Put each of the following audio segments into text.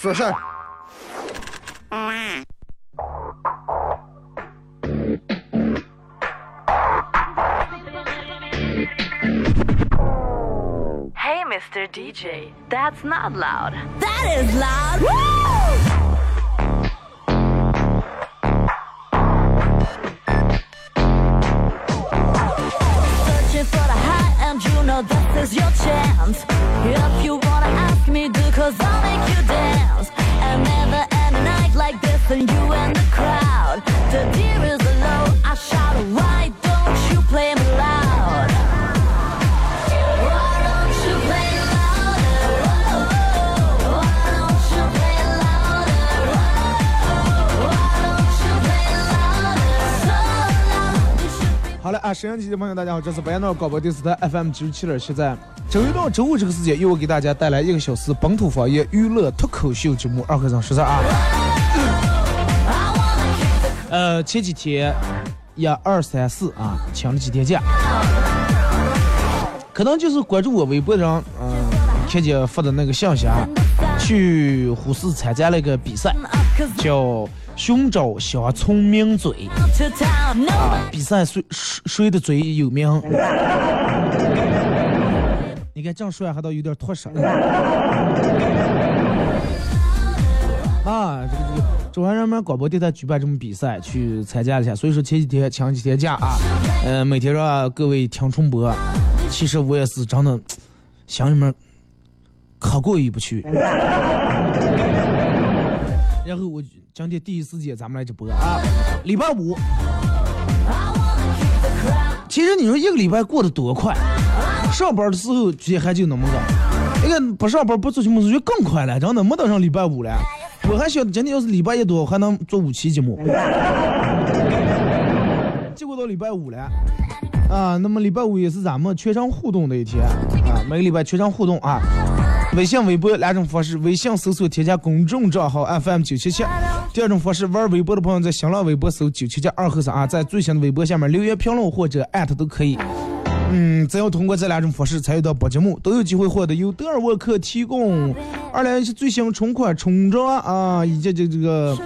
for her. Hey, Mr. DJ, that's not loud. That is loud. Woo! 沈阳机的朋友，大家好，这是白鸟广播电视台 FM 九十七点七，在周一到周五这个时间，又我给大家带来一个小时本土方言娱乐脱口秀节目《二和尚说事》啊。呃，前几天一二三四啊，请了几天假，可能就是关注我微博的人，嗯、看见发的那个信息啊，去呼市参加了一个比赛，叫寻找乡村名嘴。啊，比赛谁谁谁的嘴有名？你看这样说还倒有点脱舌。啊，这个这个中央人民广播电台举办这么比赛，去参加一下，所以说前几天请几天假啊，呃，每天让各位听重播。其实我也是真的心里面可过意不去。然后我今天第一时间咱们来直播啊，礼拜五。其实你说一个礼拜过得多快，上班的时候觉得还就那么个，那个不上班不做节目就更快了，真的没等上礼拜五了。我还想今天要是礼拜一多，还能做五期节目，结果到礼拜五了。啊，那么礼拜五也是咱们全场互动的一天啊，每个礼拜全场互动啊。微信、微博两种方式，微信搜索添加公众账号 FM 九七七，第二种方式玩微博的朋友在新浪微博搜九七七二和三啊，在最新的微博下面留言评论或者艾特都可以。嗯，只要通过这两种方式参与到本节目，都有机会获得由德尔沃克提供二零一七最新春款春装啊，以及这这个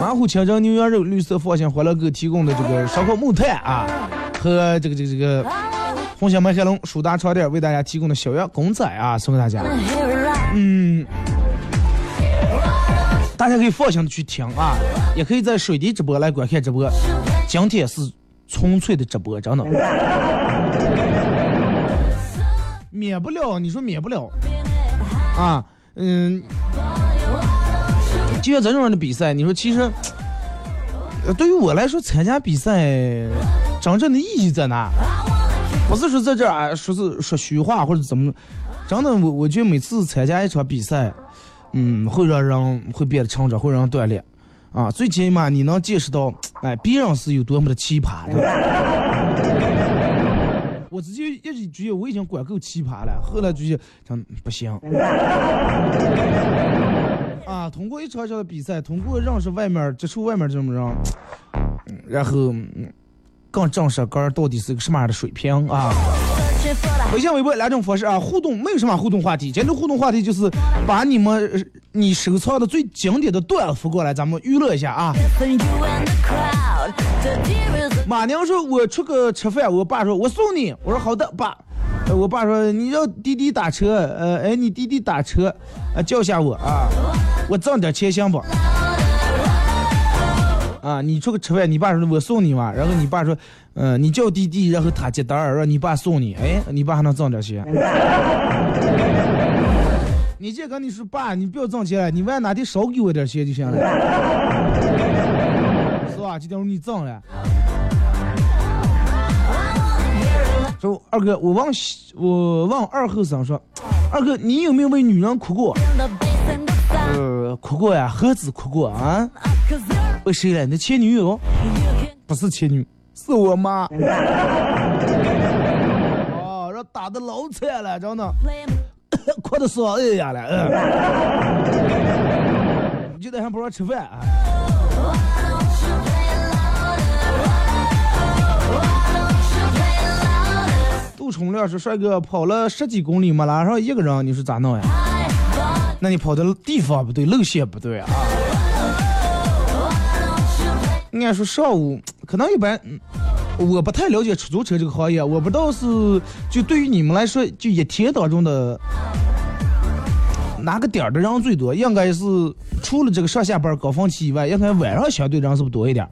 马虎清蒸牛羊肉、绿色放心欢乐哥提供的这个烧烤木炭啊，和这个这个这个红星麦海龙舒达床垫为大家提供的小样公仔啊，送给大家。嗯，大家可以放心的去听啊，也可以在水滴直播来观看直播。今天是纯粹的直播，真的。免不了，你说免不了啊，嗯，就像这种样的比赛，你说其实，呃对于我来说，参加比赛真正的意义在哪？不是说在这儿啊，说是说虚话或者怎么，真的我我觉得每次参加一场比赛，嗯，会让人会变得成长，会让人锻炼，啊，最起码你能见识到，哎，别人是有多么的奇葩的。我直接一直觉得我已经管够奇葩了，后来就觉得真不行。啊，通过一场场的比赛，通过认识外面接触外面这种人，然后更正视个人到底是个什么样的水平啊。Searching for the 微信、微博两种方式啊，互动没有什么互动话题，今天互动话题就是把你们你收藏的最经典的段发过来，咱们娱乐一下啊。马娘说：“我出去吃饭，我爸说我送你。”我说：“好的，爸。”我爸说：“你让滴滴打车，呃，哎，你滴滴打车，呃，叫下我啊，我挣点钱行不？”啊，你出去吃饭，你爸说我送你嘛，然后你爸说，嗯、你叫滴滴，然后他接单儿，让你爸送你，哎，你爸还能挣点钱。你这跟你说爸，你不要挣钱了，你万哪天少给我点钱就行了，是吧？这点你挣了。说二哥，我问我问二后生说，二哥，你有没有为女人哭过？呃，哭过呀，何止哭过啊？为谁了？你的前女友？不是前女，是我妈。哦，这打的老惨了，真的，哭的嗓子哑了。嗯。你今天还不让吃饭啊？杜重亮说：“帅哥跑了十几公里没拉上一个人，你说咋弄呀？那你跑的地方不对，路线不对啊。应该说上午可能一般，我不太了解出租车这个行业，我不知道是就对于你们来说，就一天当中的哪个点儿的人最多？应该是除了这个上下班高峰期以外，应该晚上相对人是不多一点儿？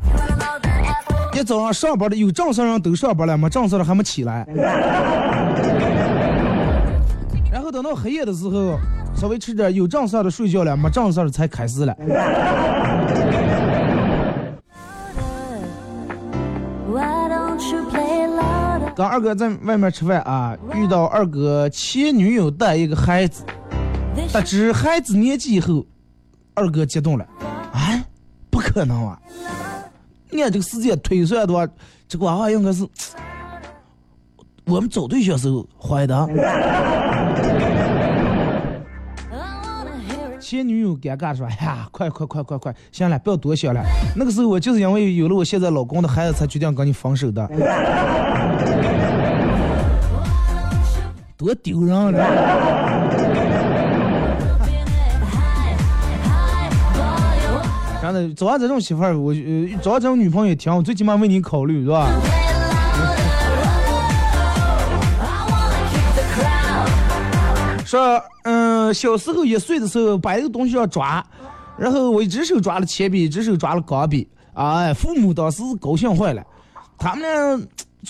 一早上上班的有正事人都上班了，没正事的还没起来。然后等到黑夜的时候，稍微吃点有正事的睡觉了，没正事的才开始了。刚二哥在外面吃饭啊，遇到二哥前女友带一个孩子，得知孩子年纪以后，二哥激动了，啊，不可能啊！按这个时间推算的话，这个娃娃应该是我们找对象时候怀的。前女友尴尬说：“哎呀，快快快快快，行了，不要多想了。那个时候我就是因为有了我现在老公的孩子，才决定跟你分手的。多丢人啊！真的，找上这种媳妇儿，我呃，找上这种女朋友也挺好，最起码为你考虑，是吧？说，嗯，小时候一岁的时候把一个东西要抓，然后我一只手抓了铅笔，一只手抓了钢笔，哎，父母当时高兴坏了，他们呢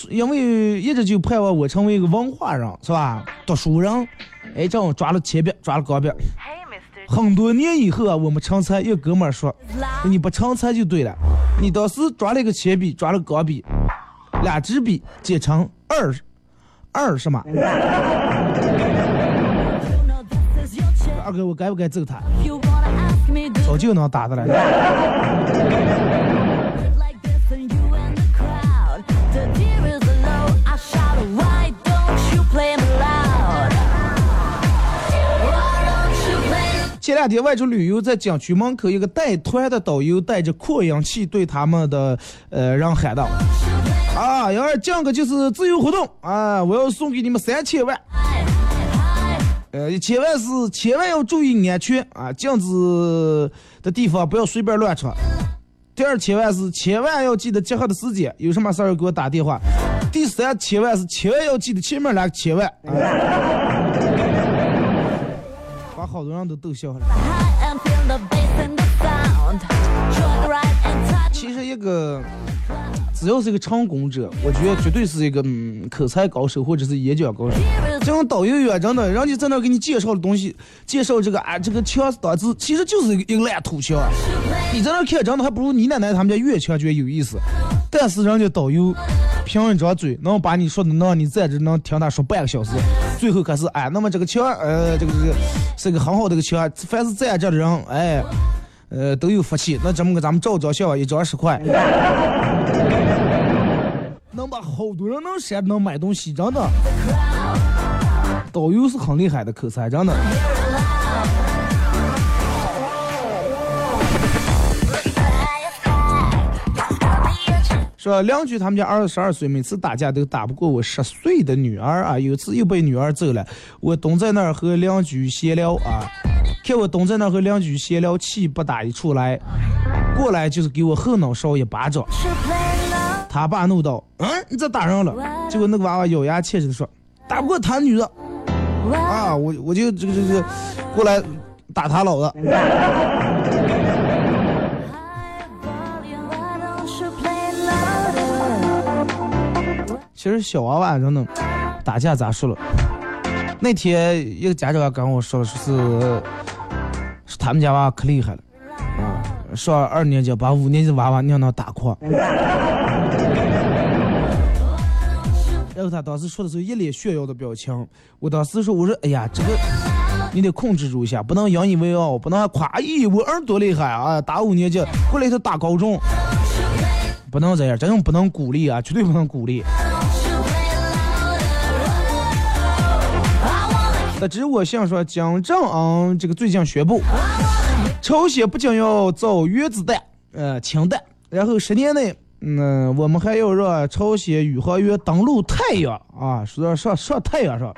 因为一直就盼望我成为一个文化人，是吧？读书人，哎，这样抓了铅笔，抓了钢笔。很多年以后啊，我们成才，一哥们儿说，你不成才就对了，你当时抓了一个铅笔，抓了钢笔，俩支笔结成二，二什么？哥，我该不该揍他早就能打的了。前两天外出旅游，在景区门口，一个带团的导游带着扩音器对他们的呃人喊道：“啊，要是这个就是自由活动啊，我要送给你们三千万。呃，千万是千万要注意安全啊，镜子的地方不要随便乱闯。第二千万是千万要记得集合的时间，有什么事儿给我打电话。第三千万是千万要记得前面两个千万。把好多人都逗笑了。其实一个只要是一个成功者，我觉得绝对是一个嗯口才高手或者是演讲高手。Here is 这种导游员真的，人家在那给你介绍的东西，介绍这个啊这个枪打字，其实就是一个烂土腔。你在那看，真的还不如你奶奶他们家粤腔觉得有意思。但是人家导游凭一张嘴，能把你说的能让你在这能听他说半个小时，最后可是哎，那么这个枪呃这个这个是个很好的一个枪，凡是在这的人哎。呃，都有福气。那咱们给，咱们照张相，一张十块，能把好多人能闪，能买东西，真的。导游是很厉害的口才，真的。说邻居他们家二十二岁，每次打架都打不过我十岁的女儿啊。有次又被女儿揍了，我蹲在那儿和邻居闲聊啊，看我蹲在那和邻居闲聊，气不打一处来，过来就是给我后脑勺一巴掌。他爸怒道：“嗯，你咋打人了。”结果那个娃娃咬牙切齿的说：“打不过他女的啊，我我就这个这个过来打他老子。其实小娃娃真的打架咋说了？那天一个家长跟我说了，说是他们家娃可厉害了啊，上二年级把五年级娃娃娘娘打垮。然后他当时说的时候一脸炫耀的表情，我当时说我说哎呀这个你得控制住一下，不能引以为傲，不能夸，咦，我儿多厉害啊！打五年级过来一头打高中，不能这样，这种不能鼓励啊，绝对不能鼓励。得知我想说，蒋正昂这个最近宣布，朝鲜不仅要造原子弹，呃，氢弹，然后十年内，嗯，我们还要让朝鲜宇航员登陆太阳啊，说上上太阳上。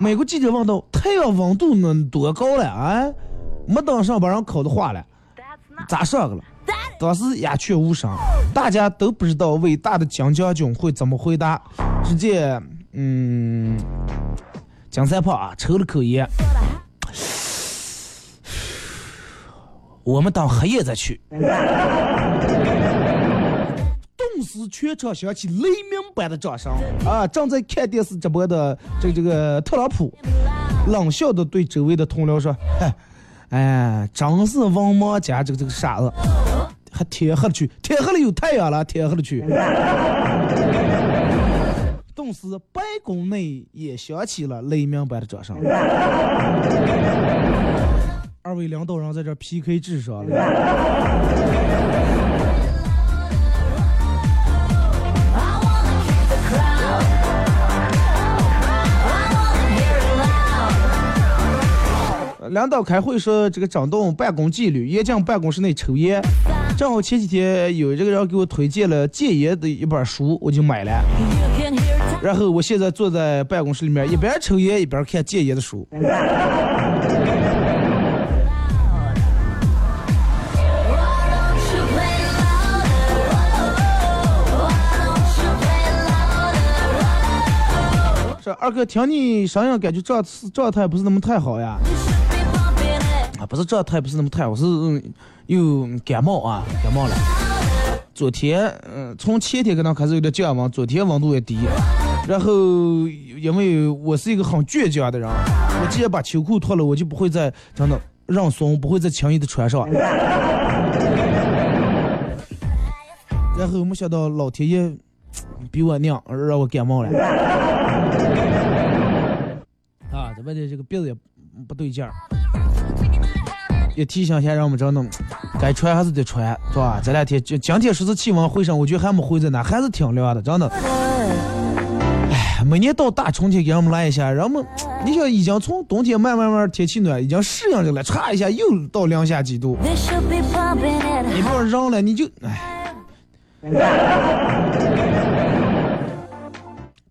美国记者问到：“太阳温度能多高了啊？”没登上，把人烤的化了，咋上去了？当时鸦雀无声，大家都不知道伟大的蒋将军会怎么回答。只见，嗯，金三胖啊，抽了口烟，我们等黑夜再去。顿时全场响起雷鸣般的掌声啊！正在看电视直播的这个这个特朗普冷笑的对周围的同僚说：“哎，哎，真是文盲加这个这个傻子，还天黑了去，天黑了有太阳了，天黑了去。”顿时白宫内也响起了雷鸣般的掌声。二位领导人在这 PK 智商了。领导开会说这个整顿办公纪律，严禁办公室内抽烟。正好前几天有这个人给我推荐了戒烟的一本书，我就买了。然后我现在坐在办公室里面，一边抽烟一边看戒烟的书。这二哥，听你声音感觉状状态不是那么太好呀。啊，不是状态不是那么太好，是又感冒啊，感冒了。昨天，嗯，从前天可能开始有点降温，昨天温度也低。然后，因为我是一个很倔强的人，我既然把秋裤脱了，我就不会再真的让松，不会再轻易的穿上。然后没想到老天爷比我娘，让我感冒了。啊，这外头这个鼻子也不对劲儿。也提醒一下，让我们真的该穿还是得穿，是吧？这两天今今天说是气温回升，我觉得还没回在那，还是挺凉的，真的。哎，每年到大春天给我们来一下，人们，你想已经从冬天慢慢慢天气暖，已经适应着了，唰一下又到零下几度。你不要扔了，你就哎。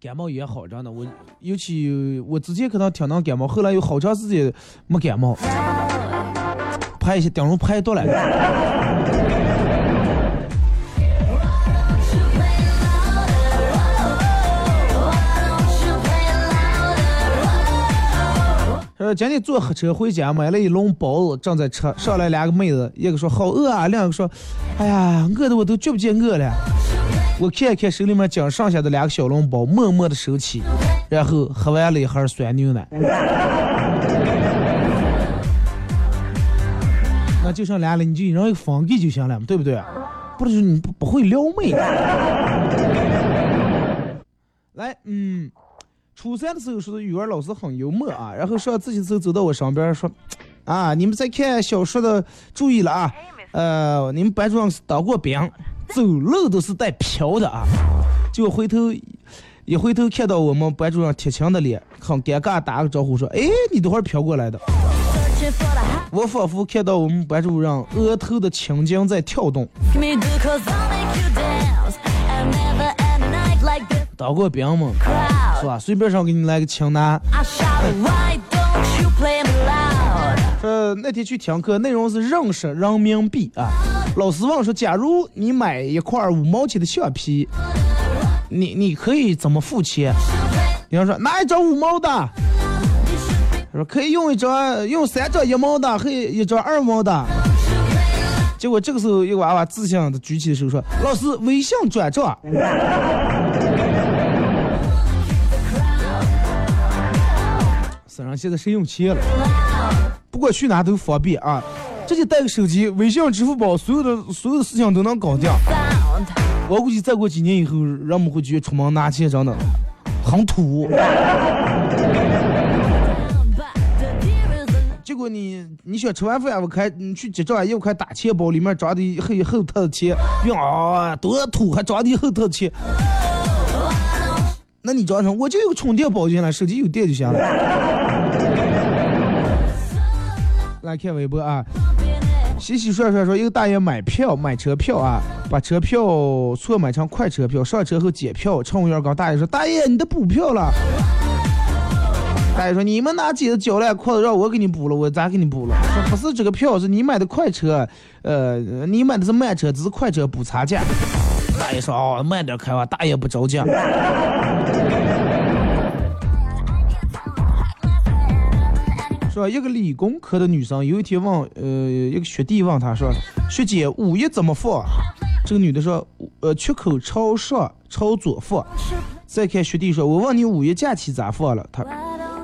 感冒也好，着呢，我尤其我之前可能挺能感冒，后来有好长时间没感冒。拍一下顶容拍多了。呃，今天坐黑车回家，买了一笼包子，正在吃上来两个妹子，一个说好饿啊，另一个说，哎呀，饿的我都觉不见饿了。我看一看手里面仅剩下的两个小笼包，默默的收起，然后喝完了一盒酸牛奶。那就剩俩了，你就让一个房给就行了，对不对？不是你不不会撩妹。来，嗯，初三的时候说的语文老师很幽默啊，然后上自习时候走到我身边说，啊，你们在看小说的注意了啊，呃，你们班主任是当过兵，走路都是带瓢的啊。结果回头一回头看到我们班主任铁青的脸，很尴尬，打个招呼说，哎，你等会儿飘过来的。我仿佛看到我们班主任额头的青筋在跳动。当过兵吗？是吧？随便上给你来个青男。说那天去听课，内容是认识人民币啊。老师问说，假如你买一块五毛钱的橡皮，你你可以怎么付钱？你要说拿一张五毛的？说可以用一张，用三张一毛的，可以一张二毛的。结果这个时候，一个娃娃自信的举起手说：“老师，微信转账。”身上现在谁用钱了？不管去哪都方便啊！直接带个手机，微信、支付宝，所有的所有的事情都能搞定。我估计再过几年以后，人们会觉得出门拿钱真的很土。结果你你想吃完饭，我看你去结账，又看打钱包，里面装的一厚厚沓的钱，用啊多土，还装的一厚沓的钱。那你装上，我就有充电宝进来，手机有电就行了。来看微博啊，洗洗涮涮说，一个大爷买票买车票啊，把车票错买成快车票，上车后检票，乘务员告大爷说：“大爷，你的补票了。”大爷说：“你们哪几个交了裤子让我给你补了，我咋给你补了？”说不是这个票是你买的快车，呃，你买的是慢车，只是快车补差价。大爷说：“哦，慢点开吧，大爷不着急。”说一个理工科的女生有一天问，呃，一个学弟问她说：“学姐，五一怎么放？”这个女的说：“呃，缺口朝上，朝左放。”再看学弟说：“我问你五一假期咋放了？”他，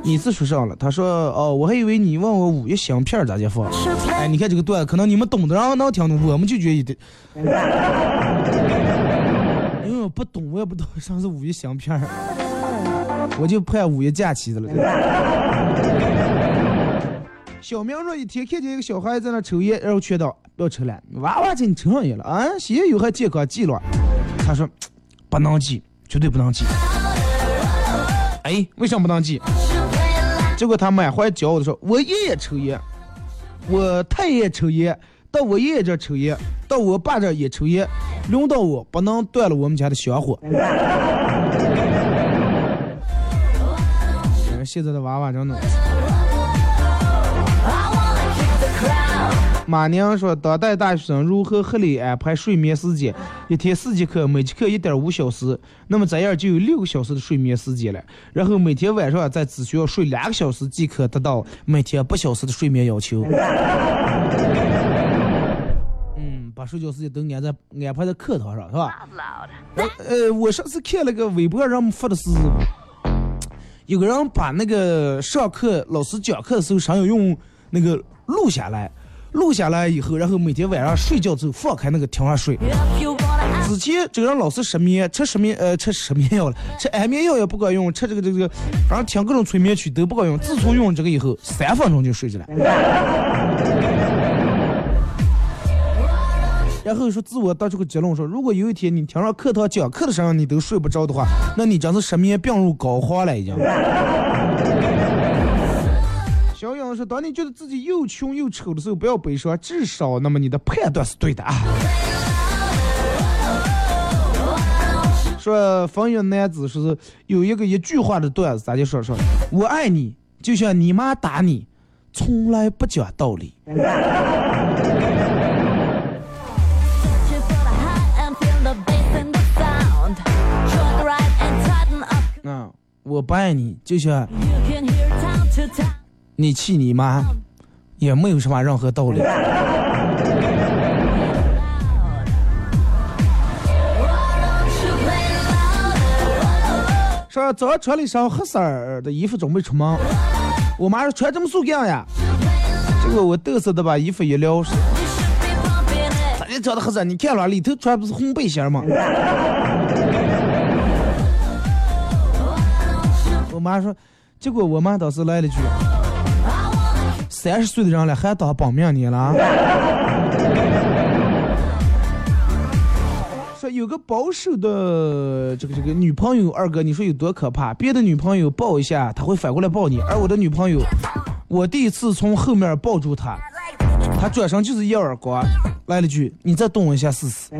你是说上了？他说：“哦，我还以为你问我五一香片咋就放。”哎，你看这个段，可能你们懂的人能听懂，我们就觉得，因为我不懂，我也不懂啥是五一香片 我就盼五一假期的了。小明说：“一天看见一个小孩在那抽烟，然后劝道不要抽了，娃娃亲，你抽上烟了啊？吸烟有害健康，戒了。”他说：“不能记，绝对不能记。”哎，为什么不能记？结果他满怀骄傲的说：“我爷爷抽烟，我太爷抽烟，到我爷爷这抽烟，到我爸这也抽烟，轮到我不能断了我们家的香火。”现在的娃娃真的。马宁说：“当代大学生如何合理安排睡眠时间？一天四节课，每节课一点五小时，那么这样就有六个小时的睡眠时间了。然后每天晚上再只需要睡两个小时即可达到每天八小时的睡眠要求。嗯，把睡觉时间都安在安排在课堂上，是吧？呃，我上次看了个微博上发的是，有个人把那个上课老师讲课的时候，想要用那个录下来。”录下来以后，然后每天晚上睡觉之后放开那个听上睡。之前这个人老是失眠，吃失眠呃吃失眠药了，吃 安眠药也不管用，吃这个这个，反正听各种催眠曲都不管用。自从用这个以后，三分钟就睡着了。然后说自我得出个结论说，如果有一天你听上课堂讲课的时候你都睡不着的话，那你真是失眠病入膏肓了已经。说：“当你觉得自己又穷又丑的时候，不要悲伤，至少那么你的判断是对的啊。”说风云男子说是有一个一句话的段子，咱就说说：“我爱你，就像你妈打你，从来不讲道理。”啊，我不爱你，就像。你气你妈，也没有什么任何道理。说早上穿了一身黑色的衣服准备出门，我妈说穿这么素干呀？结果我嘚瑟的把衣服一撩，咋就穿的黑色？你看了里头穿不是红背心吗？我妈说，结果我妈当时来了句。三十岁的人了，还当本命年了？说有个保守的这个这个女朋友，二哥，你说有多可怕？别的女朋友抱一下，他会反过来抱你，而我的女朋友，我第一次从后面抱住她，她转身就是一耳光，来了句：“你再动我一下试试。”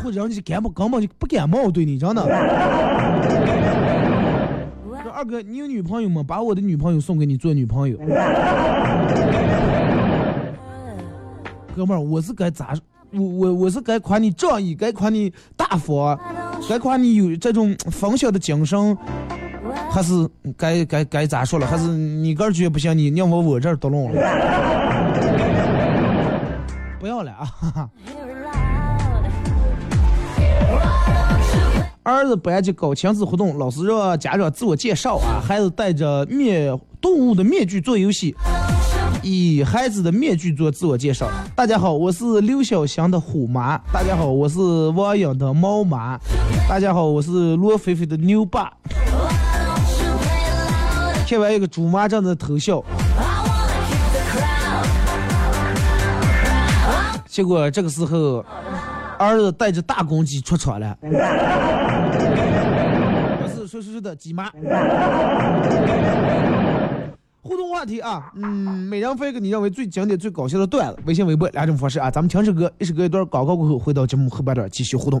或者人家根本根本就不感冒对你，真的。二哥，你有女朋友吗？把我的女朋友送给你做女朋友。哥们儿，我是该咋？我我我是该夸你仗义，该夸你大方，该夸你有这种分享的精神，还是该该该咋说了？还是你个儿觉得不行？你让我我这儿捣弄了？不要了啊！儿子班级搞亲子活动，老师让家长自我介绍啊，孩子戴着面动物的面具做游戏，以孩子的面具做自我介绍。大家好，我是刘小翔的虎妈。大家好，我是汪颖的猫妈。大家好，我是罗菲菲的牛爸。看完一个猪妈这样的头像。结果这个时候，儿子带着大公鸡出场了。我是说说说的鸡妈。互动话题啊，嗯，每人分一个你认为最经典、最搞笑的段子，微信、微博两种方式啊。咱们强势哥，一首歌一段广告过后，回到节目后半段继续互动。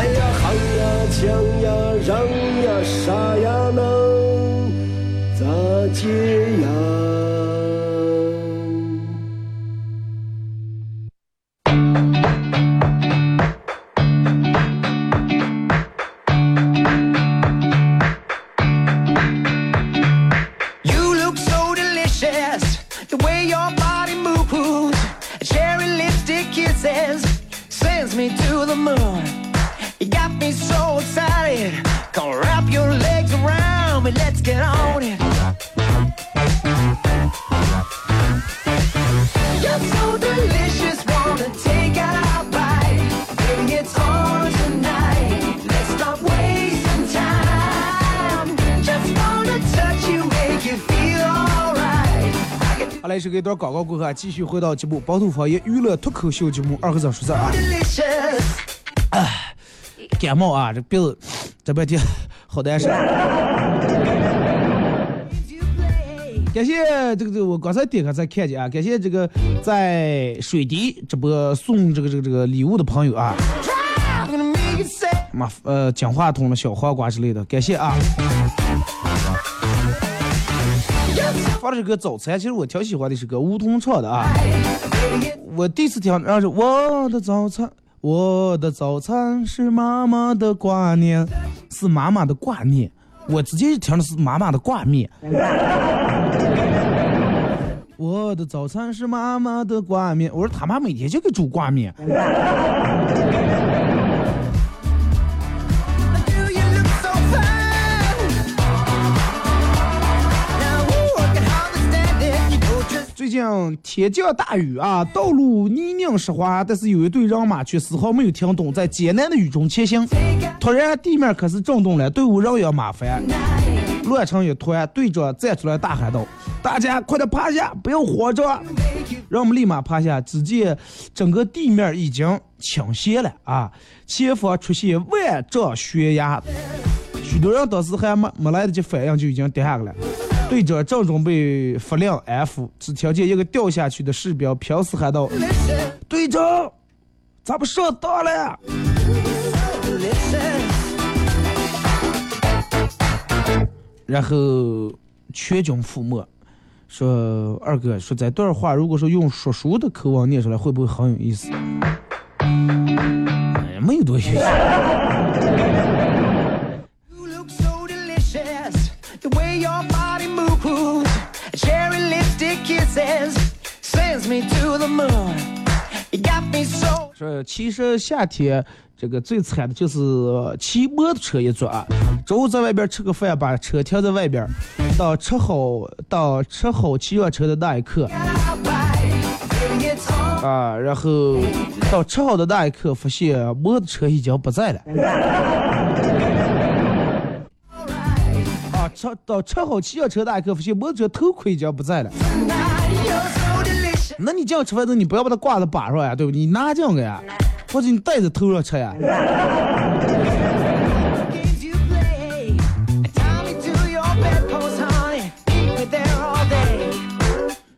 哎呀喊呀抢呀嚷呀啥呀能咋接呀？段广告过后啊，继续回到节目《包头方言娱乐脱口秀》节目二和尚说事儿啊。感冒啊，这鼻子这半天好难受。感谢这个这个，我刚才点开才看见啊，感谢这个在水滴直播送这个这个这个礼物的朋友啊.妈呃讲话筒的小黄瓜之类的，感谢啊。发的这个早餐，其实我挺喜欢的是个梧桐唱的啊。我第一次听，然后是我的早餐，我的早餐是妈妈的挂念，是妈妈的挂念。我直接就听的是妈妈的挂面。我的早餐是妈妈的挂面。我说他妈每天就给煮挂面。近天降大雨啊，道路泥泞湿滑，但是有一队人马却丝毫没有听懂，在艰难的雨中前行。突然地面开始震动了，队伍人仰马翻，乱成一团。队长站出来大喊道：“大家快点趴下，不要慌张！”让我们立马趴下，只见整个地面已经倾斜了啊，前方出现万丈悬崖。许多人当时还没没来得及反应，就已经跌下去了。队长正准备发令 F，只听见一个掉下去的士兵拼死喊道：“队长，咱们上当了！”然后全军覆没。说二哥，说这段话如果说用说书的口吻念出来，会不会很有意思？哎呀，没有多有意思。说其实夏天这个最惨的就是骑摩托车一族啊，中午在外边吃个饭，把车停在外边，到吃好到吃好骑上车的那一刻啊，然后到吃好的那一刻，发现摩托车已经不在了。车到车好汽车车大刻，发现摩托车头盔已经不在了。那你这样吃饭时，你不要把它挂在把上呀，对不？你拿这个呀，或者你戴在头上吃呀。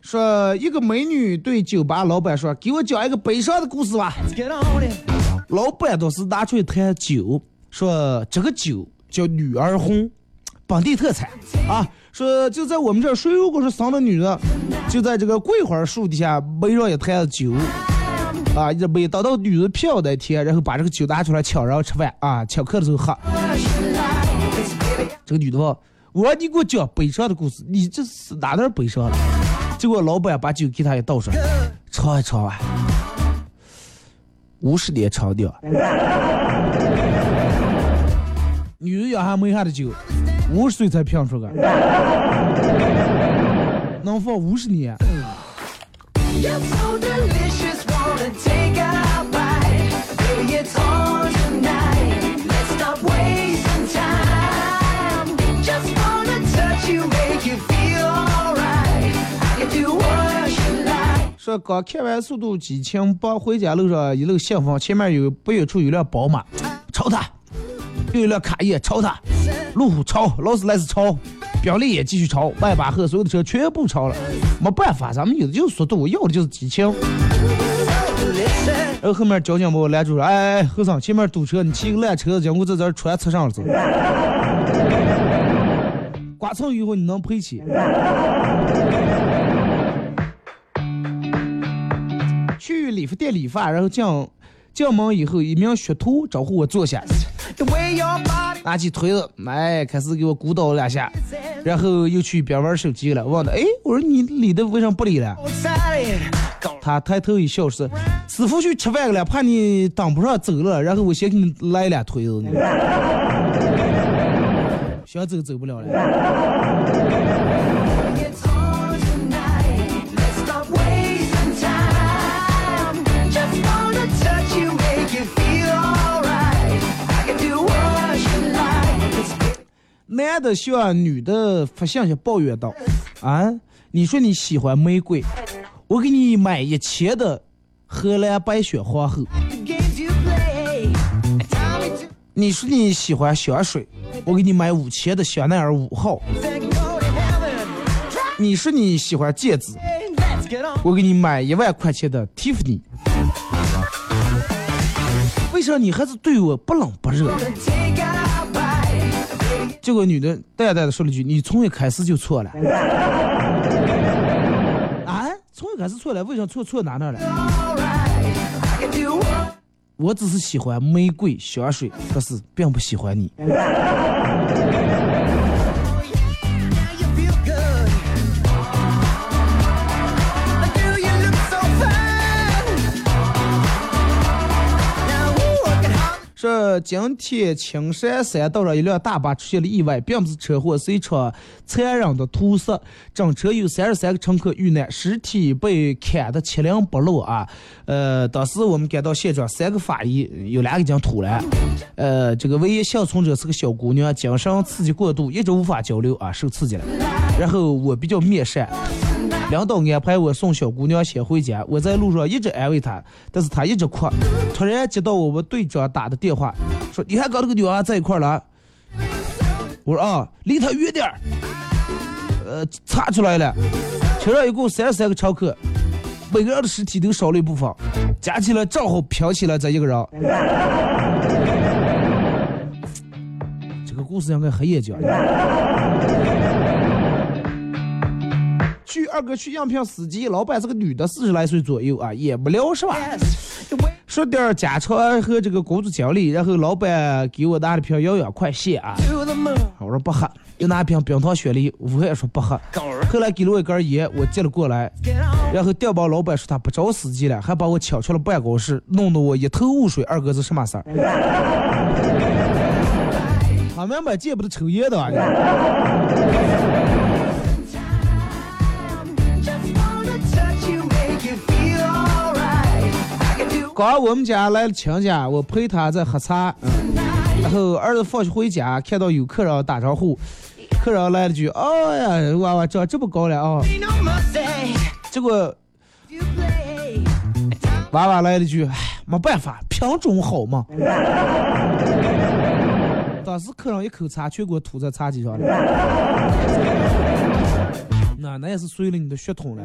说一个美女对酒吧老板说：“给我讲一个悲伤的故事吧。”老板倒是拿出一坛酒，说：“这个酒叫女儿红。”本地特产啊。说就在我们这儿，谁如果是生了女的，就在这个桂花树底下围上一坛子酒。啊，每等到女的漂亮那天，然后把这个酒拿出来抢，然后吃饭啊，请客的时候喝。这个女的说：“我让你给我讲悲伤的故事，你这是哪点儿悲伤了？”结果老板把酒给他也倒上，尝一尝啊，五十年长 的。女人养还没下的酒，五十岁才拼出个 能放五十年。说刚开完速度激情八回家路上一路相逢前面有不远处有辆宝马超他又一辆卡宴，超他；路虎超，劳斯莱斯超，宾利也继续超，迈巴赫所有的车全部超了。没办法，咱们有的就是速度，要的就是激情。然后后面交警把我拦住说：“哎哎哎，后生，前面堵车，你骑个烂车子经过这这儿穿侧上了走。刮蹭以后你能赔钱。”去理发店理发，然后进进门以后，一名学徒招呼我坐下拿起推子，哎，开始给我鼓捣两下，然后又去边玩手机了。问他，哎，我说你理的为什么不理了？他抬头一笑说：“师傅去吃饭了，怕你等不上走了，然后我先给你来俩推子呢。想走走不了了。男的向女的发信息抱怨道：“啊，你说你喜欢玫瑰，我给你买一千的荷兰白雪皇后。你说你喜欢香水，我给你买五千的香奈儿五号。你说你喜欢戒指，我给你买一万块钱的蒂芙尼。为啥你还是对我不冷不热？”结果女的淡淡的说了句：“你从一开始就错了。”啊，从一开始错了，为什么错错哪哪了我只是喜欢玫瑰香水，可是并不喜欢你。说今天青山山道上一辆大巴出现了意外，并不是车祸，是一场残忍的屠杀。整车有三十三个乘客遇难，尸体被砍得七零八落啊！呃，当时我们赶到现场，三个法医有两个已经吐了。呃，这个唯一幸存者是个小姑娘，精神刺激过度，一直无法交流啊，受刺激了。然后我比较面善。领导安排我送小姑娘先回家，我在路上一直安慰她，但是她一直哭。突然接到我们队长打的电话，说你还跟那个女娃在一块儿了？我说啊，离她远点儿。呃，查出来了，车上一共三十三个乘客，每个人的尸体都少了一部分，加起来正好飘起来这一个人。这个故事应该很严讲。去二哥去应聘司机，老板是个女的，四十来岁左右啊，也不聊是吧说点儿家常和这个工作经历，然后老板给我拿了瓶营养快线啊.我说不喝，又拿一瓶冰糖雪梨，我也说不喝。后来给了我一根烟，我接了过来，然后电报老板说他不招司机了，还把我请出了办公室，弄得我一头雾水。二哥是什么事儿？他们买见不得抽烟的啊！刚我们家来了亲家，我陪他在喝茶，嗯，然后儿子放学回家，看到有客人打招呼，客人来了句：“哦呀，娃娃长这么高了啊！”结果娃娃来了句：“唉，没办法，品种好嘛。” 当时客人一口茶全给我吐在茶几上了，那那也是碎了你的血统了。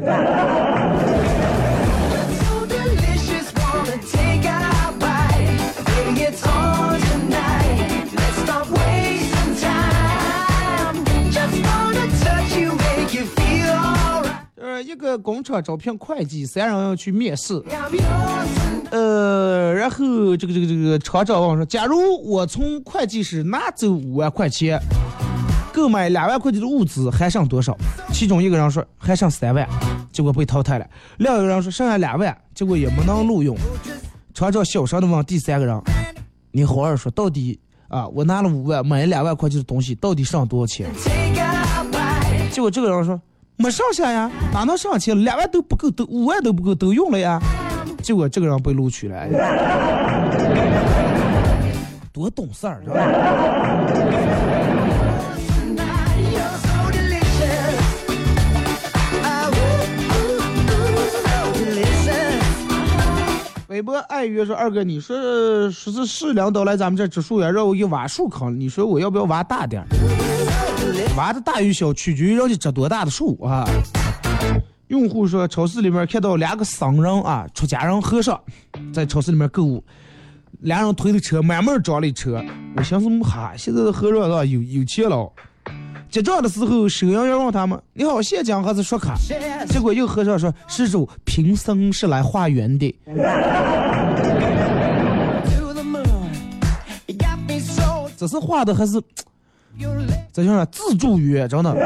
工厂招聘会计，三人要去面试。呃，然后这个这个这个厂长问我说：“假如我从会计室拿走五万块钱，购买两万块钱的物资，还剩多少？”其中一个人说还剩三万，结果被淘汰了；另一个人说剩下两万，结果也没能录用。厂长小声的问第三个人：“你好好说，到底啊，我拿了五万买了两万块钱的东西，到底剩多少钱？”结果这个人说没上下呀，哪能剩钱？两万都不够，都五万都不够，都用了呀。结果这个人被录取了，哎 多懂事儿，是吧. Ah, so 波爱约说二哥，你说说是市领导来咱们这植树园让我给挖树坑，你说我要不要挖大点儿？挖的大与小取决于人家植多大的树啊。用户说，超市里面看到两个僧人啊，出家人和尚在超市里面购物，两人推的车慢慢装了车。我寻思，哈，现在的和尚啊有有钱了。结账的时候，收银员问他们：“你好，现金还是刷卡？”结果又和尚说：“施主，贫僧是来化缘的。这是画的还是咋讲呢？自助约，真的。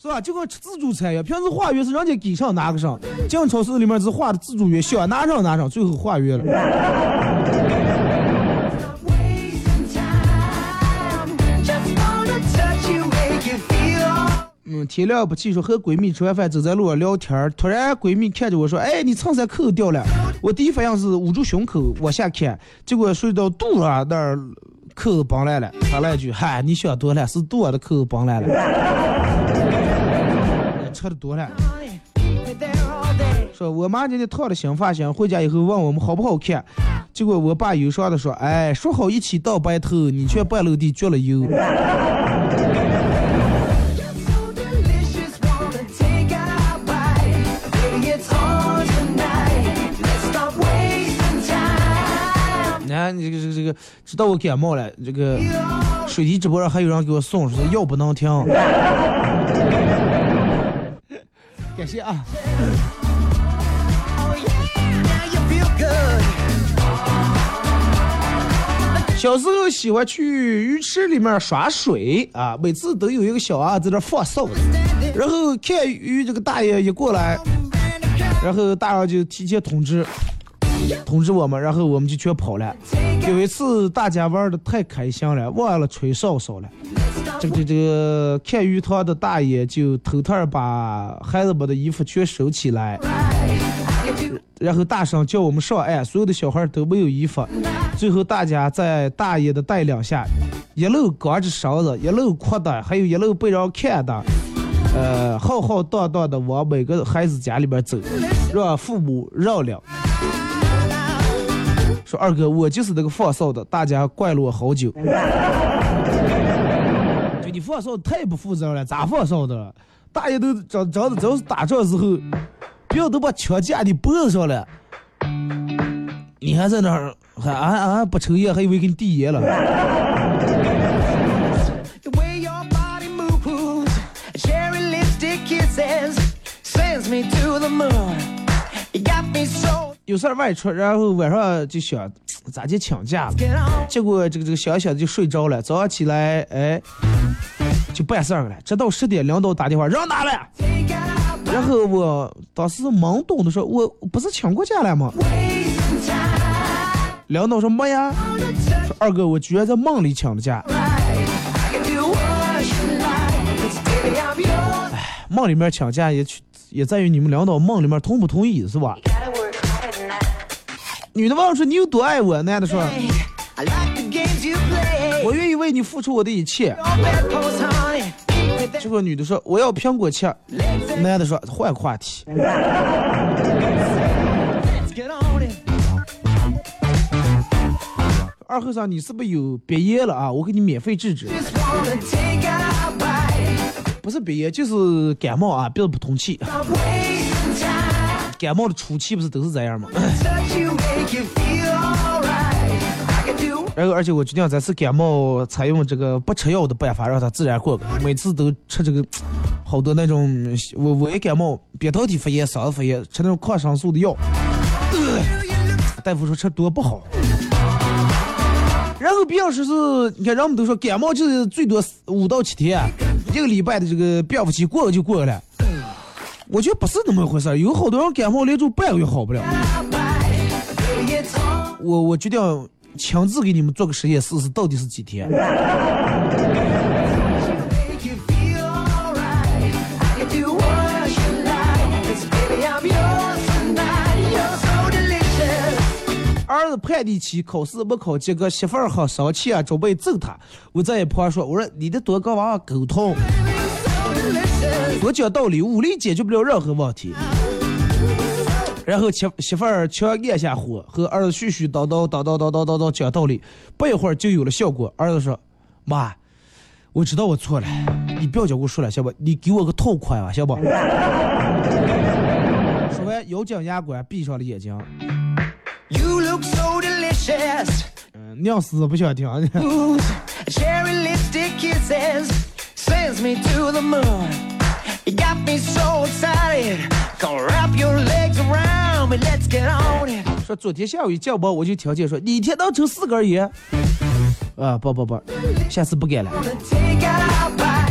是吧？就跟吃自助餐一样，平时化约是人家给上拿个上，进超市里面是画的自助约，想拿上拿上，最后化约了。嗯，天亮不起，说和闺蜜吃完饭走在路上聊天，突然闺蜜看着我说：“哎，你衬衫扣掉了。”我第一反应是捂住胸口往下看，结果睡到肚上那儿扣子崩烂了。他来一句：“嗨，你想多了，是多的扣子崩烂了。”吃的多了。说我妈今天烫了新发型，回家以后问我们好不好看，结果我爸忧伤的说：“哎，说好一起到白头，你却半路地绝了油。这个这个这个，知道我感冒了，这个水滴直播上还有人给我送，说药不能停。感谢啊！Oh. 小时候喜欢去鱼池里面耍水啊，每次都有一个小娃在那放哨子，然后看鱼这个大爷一过来，然后大人就提前通知通知我们，然后我们就全跑了。有一次大家玩的太开心了，忘了吹哨哨了。这个这个看鱼塘的大爷就偷偷把孩子们的衣服全收起来，然后大声叫我们上岸，所有的小孩都没有衣服。最后大家在大爷的带领下，一路光着身子，一路哭的，还有一路被人看的，呃，浩浩荡荡的往每个孩子家里边走，让父母绕了。说二哥，我就是那个放哨的，大家怪了我好久。就你放哨太不负责任了，咋放哨的了？大爷都长长的，只要是打仗时候，不要都把枪架你脖子上了，你还在那儿还啊啊不抽烟，还以为给你递烟了。The way your body moves, cherry lipstick kisses, sends me to the moon. 有事儿外出，然后晚上就想 咋就请假了，结果这个这个想想就睡着了，早上起来哎就办事儿了，直到十点领导打电话让哪了？然后我当时懵懂的说，我不是请过假了吗？领导说没呀。说二哥，我居然在梦里请的假，哎梦里面请假也去也在于你们领导梦里面同不同意是吧？女的问说：“你有多爱我？”男的说：“我愿意为你付出我的一切。”这个女的说：“我要苹果钱。”男的说：“换话题。”二和尚，你是不是有鼻炎了啊？我给你免费治治。不是鼻炎，就是感冒啊，鼻子不通气。感冒的初期不是都是这样吗？然后而且我决定这次感冒采用这个不吃药的办法，让它自然过。每次都吃这个好多那种我我一感冒扁桃体发炎、嗓子发炎，吃那种抗生素的药。大夫说吃多不好。然后病说是，你看人们都说感冒就是最多五到七天，一个礼拜的这个病复期过了就过了。我觉得不是那么回事有好多人感冒连住半个月好不了。我我决定亲自给你们做个实验试试，到底是几天。儿子叛逆期考试没考及格，媳妇儿很生气啊，准备揍他。我在一旁说：“我说你得多跟娃娃沟通，多讲道理，武力解决不了任何问题。”然后媳媳妇儿强按下火，和儿子絮絮叨叨叨叨叨叨叨叨讲道理，不一会儿就有了效果。儿子说：“妈，我知道我错了，你不要叫我说了，行不？你给我个套款吧，行不？”说完，咬紧牙关，闭上了眼睛。You look so delicious. 嗯，娘死不想听。Cherry lipstick kisses sends me to the moon. You got me so excited. Come wrap your legs around 说昨天下午一叫包，我就听见说你一天能抽四根烟。啊，不不不，下次不敢了。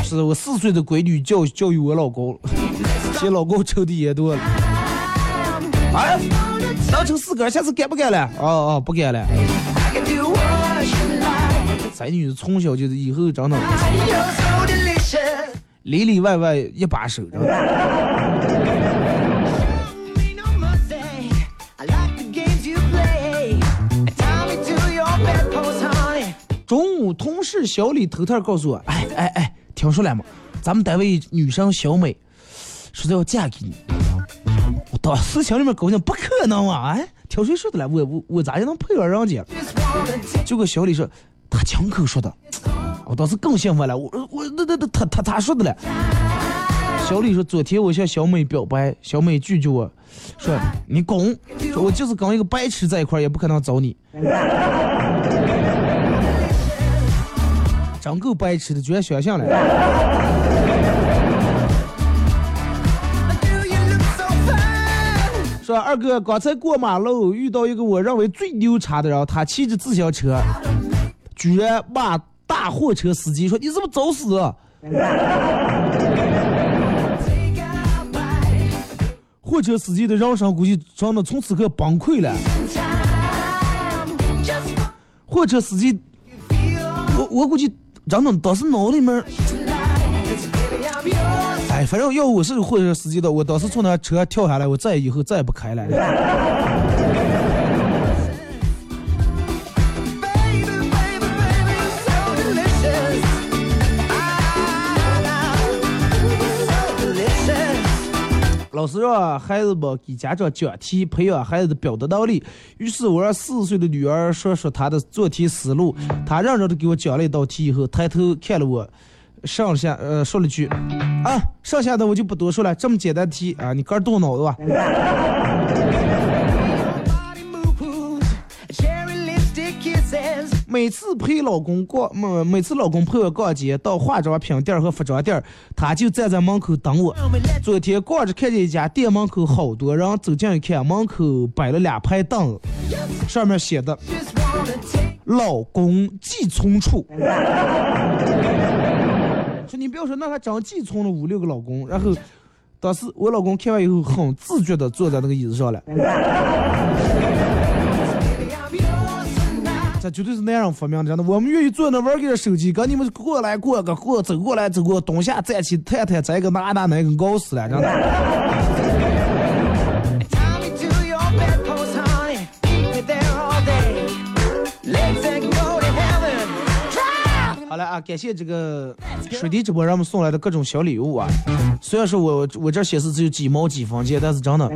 是我四岁的闺女教教育我老公，嫌老公抽的烟多了。哎，能抽四根，下次敢不敢了？哦哦，不敢了。I can do what you like. 咱女从小就是以后长脑子里里外外一把手，的。同事小李头头告诉我，哎哎哎，听说了吗？咱们单位女生小美说要嫁给你。我当时心里面高兴，不可能啊！哎，听谁说的了？我我我咋就能配上人家？结果小李说他亲口说的，我当时更兴奋了。我我那那那他他他说的了。小李说昨天我向小美表白，小美拒绝我，说你滚，说我就是跟一个白痴在一块也不可能找你。真够白痴的，居然想象了。说二哥刚才过马路遇到一个我认为最牛叉的人，他骑着自行车，居然骂大货车司机说你怎么找死？货车司机的人生估计真的从此刻崩溃了。货车司机，我我估计真的当时脑里面，哎，反正要我是货车司机的，我当时从那车上跳下来，我再以后再也不开了。老师让孩子们给家长讲题，培养孩子的表达能力。于是我让四岁的女儿说说她的做题思路。她认真的给我讲了一道题以后，抬头看了我，上下呃说了句啊，剩下的我就不多说了，这么简单题啊，你个人动脑子吧。每次陪老公逛，每每次老公陪我逛街，到化妆品店和服装店，他就站在门口等我。昨天逛着看见一家店门口好多人，走近一看，门口摆了两排凳子，上面写的“老公寄存处”。说你不要说，那还真寄存了五六个老公。然后，当时我老公看完以后，很自觉的坐在那个椅子上了。这绝对是男人发明的，真的。我们愿意坐那玩个手机，跟你们过来过个过，走过来走过，蹲下站起，探探这个那那那个搞死了，真的。好了啊，感谢这个水滴直播让我们送来的各种小礼物啊。虽然说我我这显示只有几毛几分钱，但是真的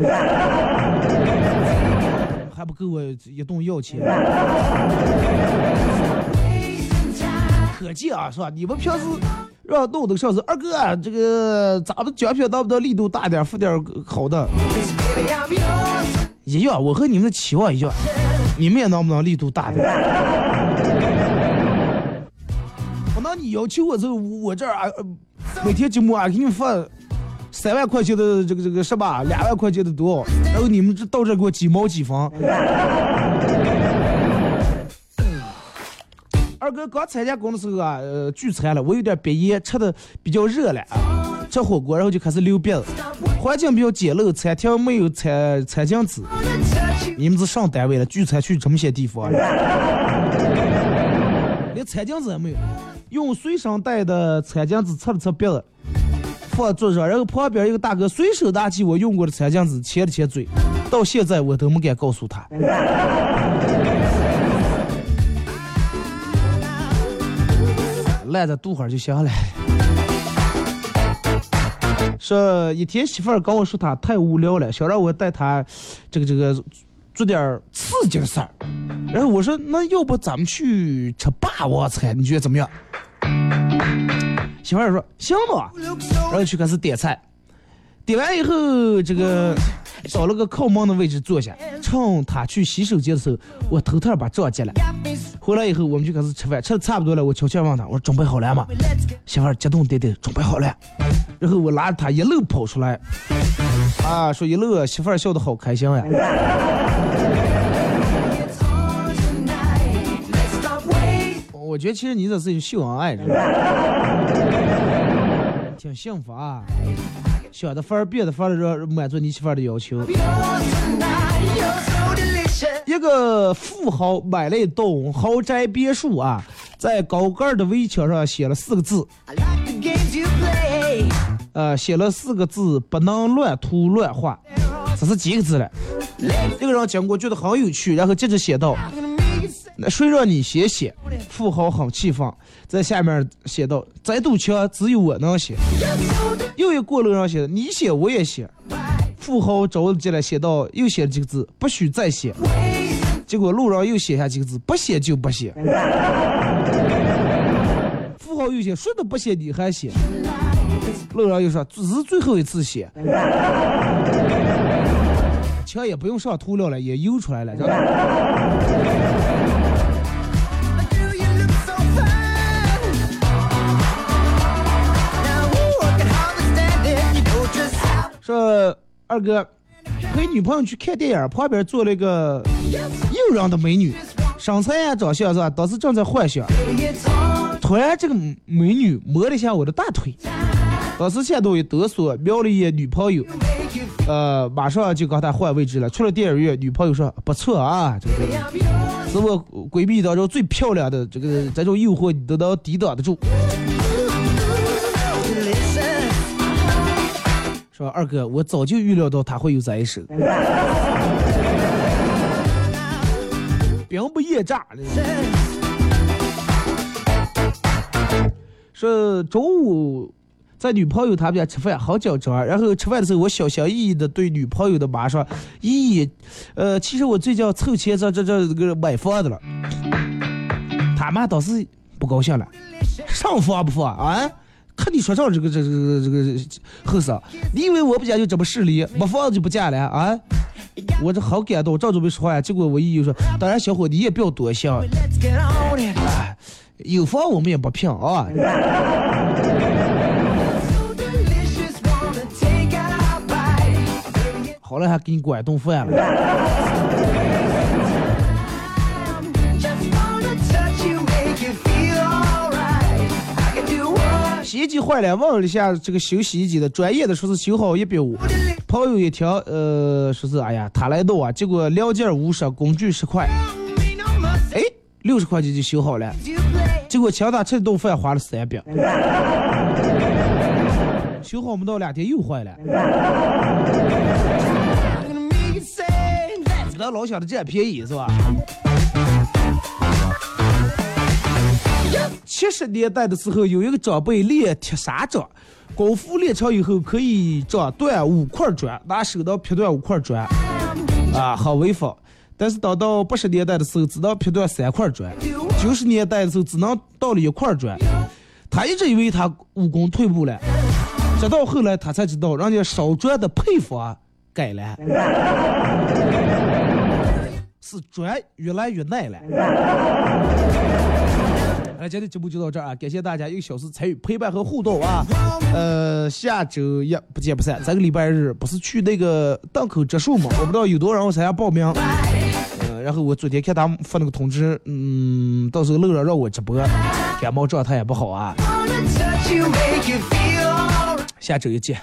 还不够我一顿要钱。可见啊，是吧？你们平时让弄的上是二哥、啊，这个咱们奖品能不能力度大点，付点好的？一样，我和你们的期望一样，你们也能不能力度大点？我 那你要求我这，我这儿啊，每天节目啊给你们发三万块钱的这个这个什么，两万块钱的多，然后你们这到这给我几毛几分。二哥刚参加工的时候啊，呃，聚餐了，我有点鼻炎，吃的比较热了啊，吃火锅然后就开始流鼻。环境比较简陋，餐厅没有餐餐巾纸。你们是上单位了，聚餐去这么些地方、连餐巾纸也没有，用随身带的餐巾纸擦了擦鼻子，放桌上，然后旁边一个大哥随手拿起我用过的餐巾纸，切了切嘴，到现在我都没敢告诉他。赖在肚会儿就行了。说一天媳妇儿跟我说她太无聊了，想让我带她这个这个做点刺激的事儿。然后我说那要不咱们去吃霸王餐，你觉得怎么样？媳妇儿说行吧，然后就开始点菜。点完以后，这个找了个靠门的位置坐下。趁他去洗手间的时候，我偷偷把账结了。回来以后，我们就开始吃饭，吃的差不多了，我悄悄问他：“我说准备好了吗？”媳妇儿激动点点，准备好了。然后我拉着他一路跑出来，啊，说一路媳妇儿笑得好开心呀。我觉得其实你这是秀恩爱，是吧？挺幸福啊。想的法儿变的法儿，让满足你媳妇儿的要求。一个富豪买了一栋豪宅别墅啊，在高盖的围墙上写了四个字，呃，写了四个字，不能乱涂乱画。这是几个字了？这个人经过觉得很有趣，然后接着写道：“那谁让你先写？”富豪很气愤，在下面写道：“这堵墙只有我能写。”又一过路上写的：“你写我也写。”富豪着急了，写道：“又写了几个字，不许再写。”结果路上又写下几个字：“不写就不写。”富豪又写：“说的不写你还写。”路上又说：“这是最后一次写。”墙也不用上涂料了，也油出来了，知道吗？说二哥陪女朋友去看电影，旁边坐了一个诱人的美女，身材呀长相是吧？当时正在幻想，突然这个美女摸了一下我的大腿，当时心动一哆嗦，瞄了一眼女朋友，呃，马上就跟她换位置了。出了电影院，女朋友说不错啊，这个是我闺蜜当中最漂亮的，这个这种诱惑你都能抵挡得住。说二哥，我早就预料到他会有这一手，兵不厌诈。说中午在女朋友他们家吃饭，好紧张。然后吃饭的时候，我小心翼翼的对女朋友的妈说：“咦，呃，其实我最近凑钱这这这这个买房子了。”他妈倒是不高兴了，上房不房啊？看你说唱这个这这这这个后生，你以为我不家就这么势利，没房子就不嫁了啊？我这好感动，正准备说话呀，结果我姨又说：“当然，小伙你也不要多想，有房我们也不拼啊。”好了，还给你管顿饭了。洗衣机坏了，问了一下这个修洗衣机的，专业的说是修好一百五。朋友一听，呃，说是哎呀，他来弄啊，结果两件五十，工具十块，哎，六十块钱就修好了。结果请他吃顿饭花了三百，修好没到两天又坏了。知道老想着占便宜是吧？七十年代的时候，有一个长辈练铁砂掌，功夫练成以后可以掌断五块砖，拿手刀劈断五块砖，啊，很威风。但是等到八十年代的时候，只能劈断三块砖；九十年代的时候，只能到了一块砖。他一直以为他武功退步了，直到后来他才知道，人家烧砖的配方改了，是砖越来越耐了。今天节目就到这儿啊！感谢大家一个小时参与陪伴和互动啊！呃，下周一不见不散。这个礼拜日不是去那个档口植树吗？我不知道有多少人参加报名。呃，然后我昨天看他们发那个通知，嗯，到时候路上让我直播，感冒状态也不好啊。下周一见。